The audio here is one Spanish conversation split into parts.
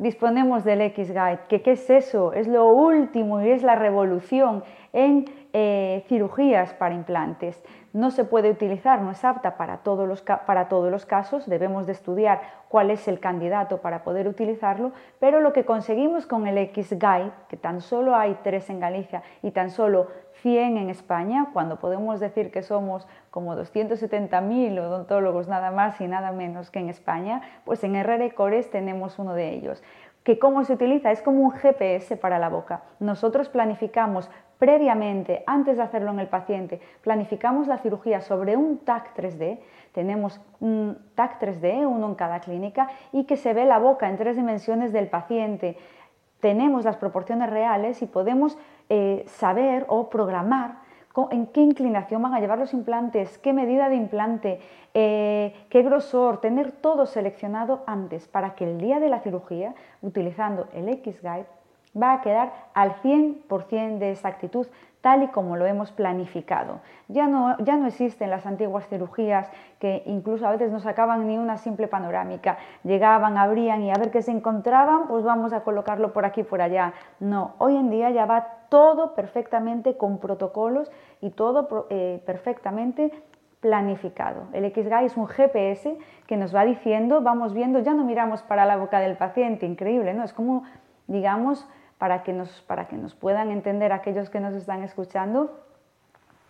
disponemos del X-Guide, que qué es eso, es lo último y es la revolución en eh, cirugías para implantes. No se puede utilizar, no es apta para todos, los, para todos los casos, debemos de estudiar cuál es el candidato para poder utilizarlo, pero lo que conseguimos con el X-Guide, que tan solo hay tres en Galicia y tan solo 100 en España, cuando podemos decir que somos como 270.000 odontólogos nada más y nada menos que en España, pues en RR Cores tenemos uno de ellos que cómo se utiliza es como un GPS para la boca. Nosotros planificamos previamente, antes de hacerlo en el paciente, planificamos la cirugía sobre un TAC 3D, tenemos un TAC 3D, uno en cada clínica, y que se ve la boca en tres dimensiones del paciente. Tenemos las proporciones reales y podemos eh, saber o programar en qué inclinación van a llevar los implantes, qué medida de implante, eh, qué grosor, tener todo seleccionado antes para que el día de la cirugía, utilizando el X-Guide, va a quedar al 100% de exactitud, tal y como lo hemos planificado. Ya no, ya no existen las antiguas cirugías que incluso a veces no sacaban ni una simple panorámica. Llegaban, abrían y a ver qué se encontraban, pues vamos a colocarlo por aquí, por allá. No, hoy en día ya va todo perfectamente con protocolos y todo eh, perfectamente planificado. El XGI es un GPS que nos va diciendo, vamos viendo, ya no miramos para la boca del paciente, increíble, ¿no? Es como, digamos, para que nos, para que nos puedan entender aquellos que nos están escuchando,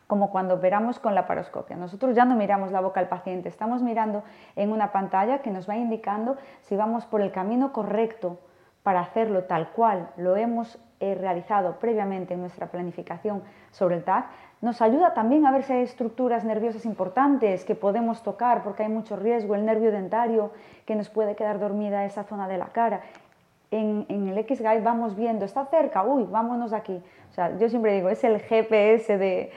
como cuando operamos con la paroscopia. Nosotros ya no miramos la boca del paciente, estamos mirando en una pantalla que nos va indicando si vamos por el camino correcto para hacerlo tal cual lo hemos eh, realizado previamente en nuestra planificación sobre el TAC, nos ayuda también a ver si hay estructuras nerviosas importantes que podemos tocar porque hay mucho riesgo, el nervio dentario que nos puede quedar dormida esa zona de la cara en, el X-Guide vamos viendo, está cerca, uy, vámonos aquí. O sea, yo siempre digo, es el GPS de,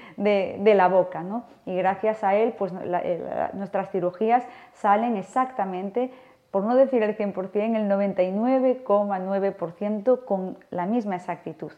la boca, ¿no? Y gracias a él, pues eh, nuestras cirugías salen exactamente, por no decir el 100%, el 99,9% con la misma exactitud.